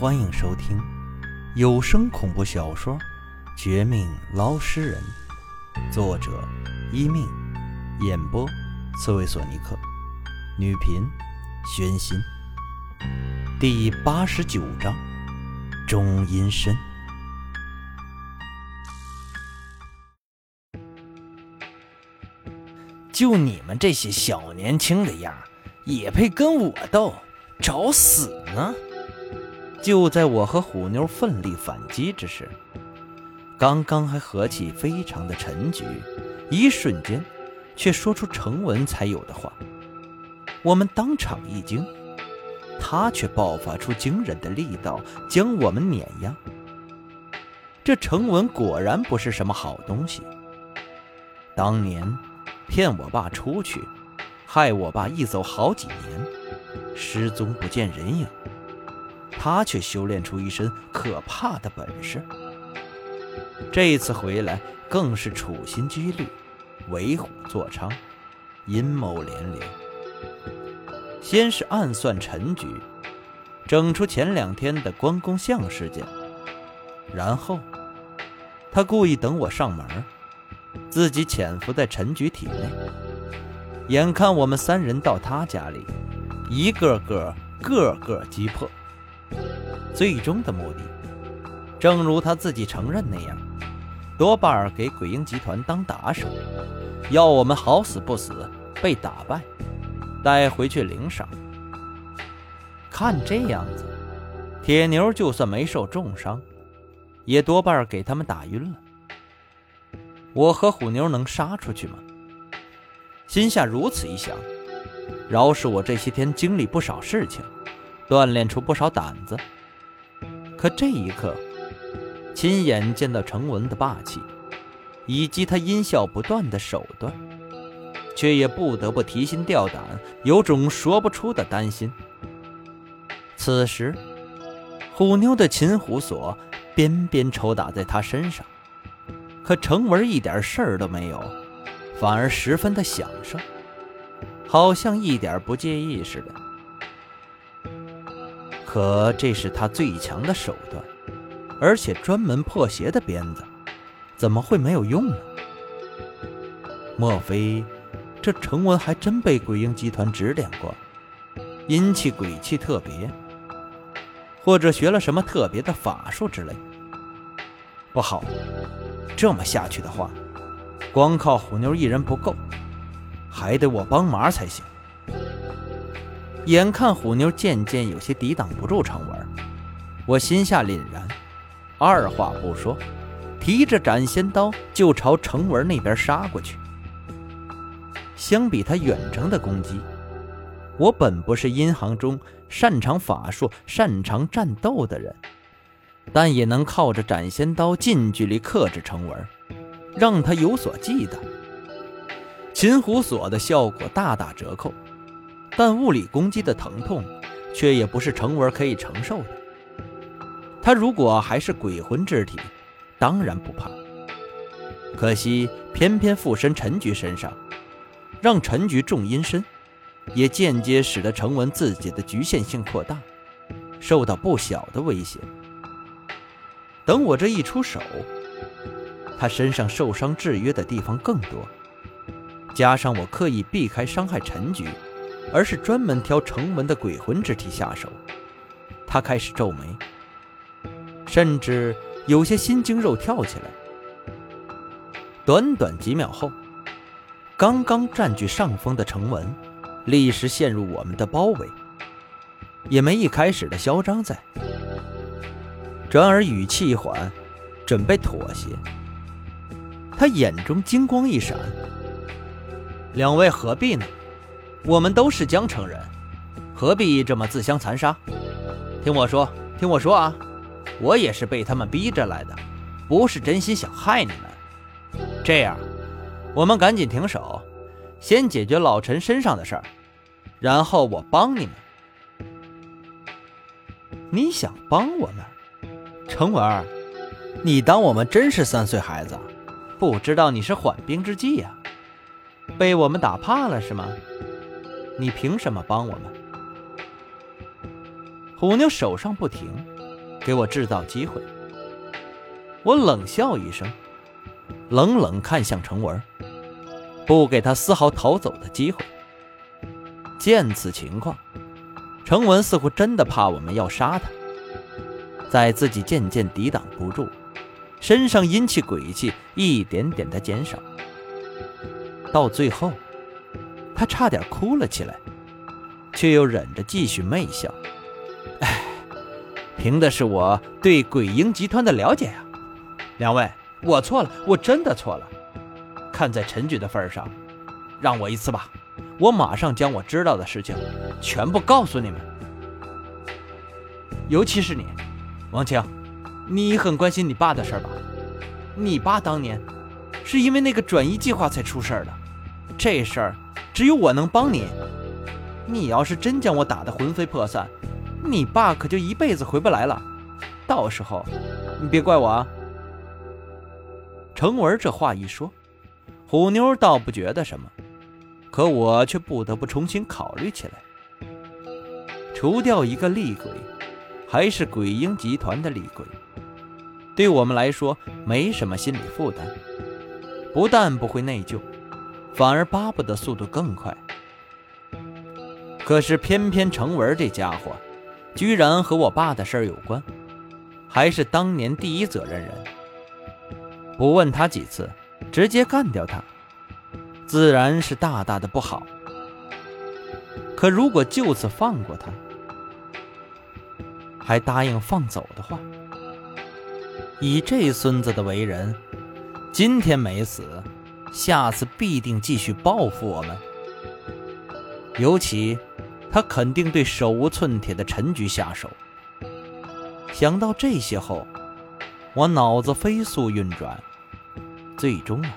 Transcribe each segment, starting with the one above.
欢迎收听有声恐怖小说《绝命捞尸人》，作者一命，演播刺猬索尼克，女频宣心。第八十九章，中阴身。就你们这些小年轻的样也配跟我斗？找死呢！就在我和虎妞奋力反击之时，刚刚还和气非常的陈局，一瞬间却说出程文才有的话。我们当场一惊，他却爆发出惊人的力道，将我们碾压。这程文果然不是什么好东西。当年骗我爸出去，害我爸一走好几年。失踪不见人影，他却修炼出一身可怕的本事。这一次回来更是处心积虑，为虎作伥，阴谋连连。先是暗算陈局，整出前两天的关公像事件，然后他故意等我上门，自己潜伏在陈局体内。眼看我们三人到他家里。一个个个个击破，最终的目的，正如他自己承认那样，多半儿给鬼婴集团当打手，要我们好死不死被打败，带回去领赏。看这样子，铁牛就算没受重伤，也多半儿给他们打晕了。我和虎妞能杀出去吗？心下如此一想。饶是我这些天经历不少事情，锻炼出不少胆子，可这一刻，亲眼见到程文的霸气，以及他阴笑不断的手段，却也不得不提心吊胆，有种说不出的担心。此时，虎妞的擒虎锁鞭鞭抽打在他身上，可程文一点事儿都没有，反而十分的享受。好像一点不介意似的，可这是他最强的手段，而且专门破邪的鞭子，怎么会没有用呢？莫非这程文还真被鬼婴集团指点过，阴气鬼气特别，或者学了什么特别的法术之类？不好，这么下去的话，光靠虎妞一人不够。还得我帮忙才行。眼看虎妞渐渐有些抵挡不住程文，我心下凛然，二话不说，提着斩仙刀就朝程文那边杀过去。相比他远程的攻击，我本不是阴行中擅长法术、擅长战斗的人，但也能靠着斩仙刀近距离克制程文，让他有所忌惮。擒虎锁的效果大打折扣，但物理攻击的疼痛却也不是程文可以承受的。他如果还是鬼魂之体，当然不怕。可惜偏偏附身陈局身上，让陈局重阴身，也间接使得程文自己的局限性扩大，受到不小的威胁。等我这一出手，他身上受伤制约的地方更多。加上我刻意避开伤害陈局，而是专门挑程文的鬼魂之体下手，他开始皱眉，甚至有些心惊肉跳起来。短短几秒后，刚刚占据上风的程文，立时陷入我们的包围，也没一开始的嚣张在，转而语气一缓，准备妥协。他眼中金光一闪。两位何必呢？我们都是江城人，何必这么自相残杀？听我说，听我说啊！我也是被他们逼着来的，不是真心想害你们。这样，我们赶紧停手，先解决老陈身上的事儿，然后我帮你们。你想帮我们？程文，你当我们真是三岁孩子，不知道你是缓兵之计呀？被我们打怕了是吗？你凭什么帮我们？虎妞手上不停，给我制造机会。我冷笑一声，冷冷看向程文，不给他丝毫逃走的机会。见此情况，程文似乎真的怕我们要杀他，在自己渐渐抵挡不住，身上阴气鬼气一点点的减少，到最后，他差点哭了起来，却又忍着继续媚笑。哎，凭的是我对鬼婴集团的了解呀。两位，我错了，我真的错了。看在陈局的份上，让我一次吧，我马上将我知道的事情全部告诉你们。尤其是你，王清，你很关心你爸的事吧？你爸当年是因为那个转移计划才出事的，这事儿只有我能帮你。你要是真将我打得魂飞魄散，你爸可就一辈子回不来了。到时候，你别怪我啊。程文这话一说，虎妞倒不觉得什么，可我却不得不重新考虑起来。除掉一个厉鬼，还是鬼婴集团的厉鬼，对我们来说没什么心理负担，不但不会内疚，反而巴不得速度更快。可是偏偏程文这家伙，居然和我爸的事儿有关，还是当年第一责任人。不问他几次，直接干掉他，自然是大大的不好。可如果就此放过他，还答应放走的话，以这孙子的为人，今天没死，下次必定继续报复我们。尤其，他肯定对手无寸铁的陈局下手。想到这些后，我脑子飞速运转。最终啊，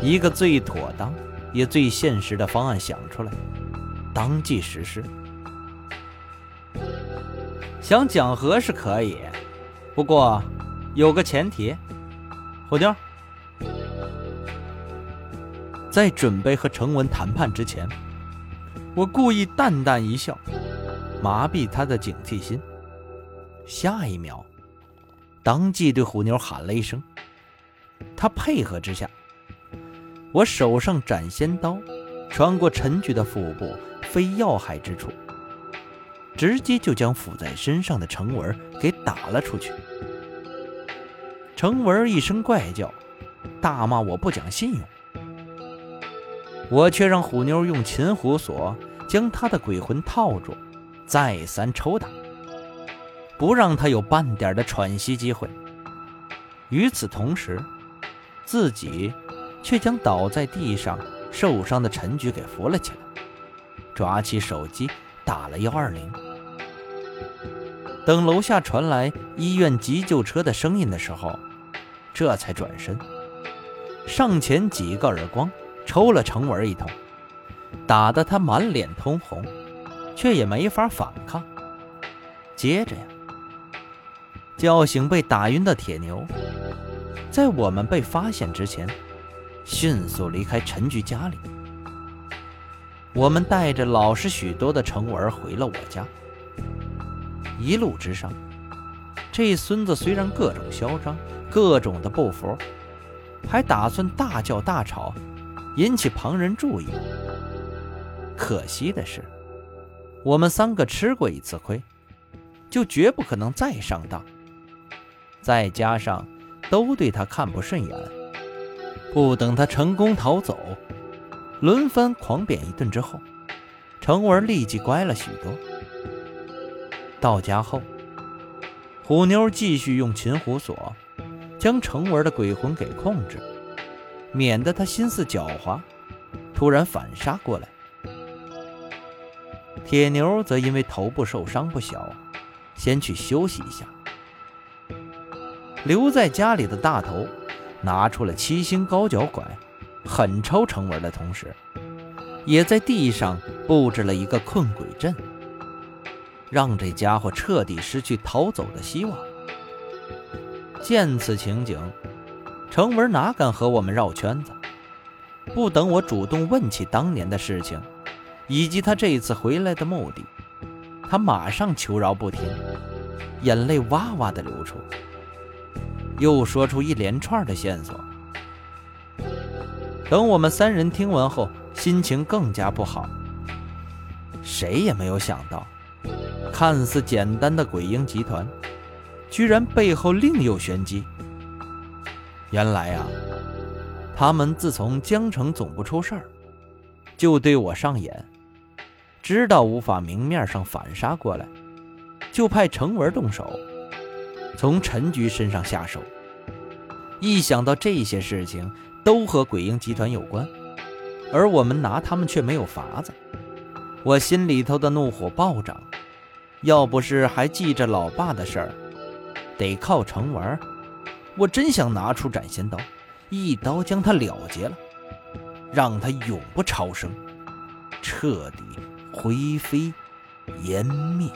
一个最妥当也最现实的方案想出来，当即实施。想讲和是可以，不过有个前提。虎妞，在准备和程文谈判之前，我故意淡淡一笑，麻痹他的警惕心。下一秒，当即对虎妞喊了一声。他配合之下，我手上斩仙刀穿过陈局的腹部，非要害之处，直接就将附在身上的程文给打了出去。程文一声怪叫，大骂我不讲信用。我却让虎妞用擒虎锁将他的鬼魂套住，再三抽打，不让他有半点的喘息机会。与此同时，自己却将倒在地上受伤的陈局给扶了起来，抓起手机打了幺二零。等楼下传来医院急救车的声音的时候，这才转身上前几个耳光抽了程文一通，打得他满脸通红，却也没法反抗。接着呀，叫醒被打晕的铁牛。在我们被发现之前，迅速离开陈局家里。我们带着老实许多的程文回了我家。一路之上，这孙子虽然各种嚣张，各种的不服，还打算大叫大吵，引起旁人注意。可惜的是，我们三个吃过一次亏，就绝不可能再上当。再加上……都对他看不顺眼，不等他成功逃走，轮番狂扁一顿之后，程文立即乖了许多。到家后，虎妞继续用擒虎锁将程文的鬼魂给控制，免得他心思狡猾，突然反杀过来。铁牛则因为头部受伤不小，先去休息一下。留在家里的大头，拿出了七星高脚拐，狠抽程文的同时，也在地上布置了一个困鬼阵，让这家伙彻底失去逃走的希望。见此情景，程文哪敢和我们绕圈子？不等我主动问起当年的事情，以及他这一次回来的目的，他马上求饶不停，眼泪哇哇的流出，又说出一连串的线索。等我们三人听完后，心情更加不好。谁也没有想到，看似简单的鬼婴集团，居然背后另有玄机。原来啊，他们自从江城总部出事儿，就对我上眼，知道无法明面上反杀过来，就派程文动手，从陈局身上下手。一想到这些事情，都和鬼婴集团有关，而我们拿他们却没有法子，我心里头的怒火暴涨。要不是还记着老爸的事儿，得靠程文，我真想拿出斩仙刀，一刀将他了结了，让他永不超生，彻底灰飞烟灭。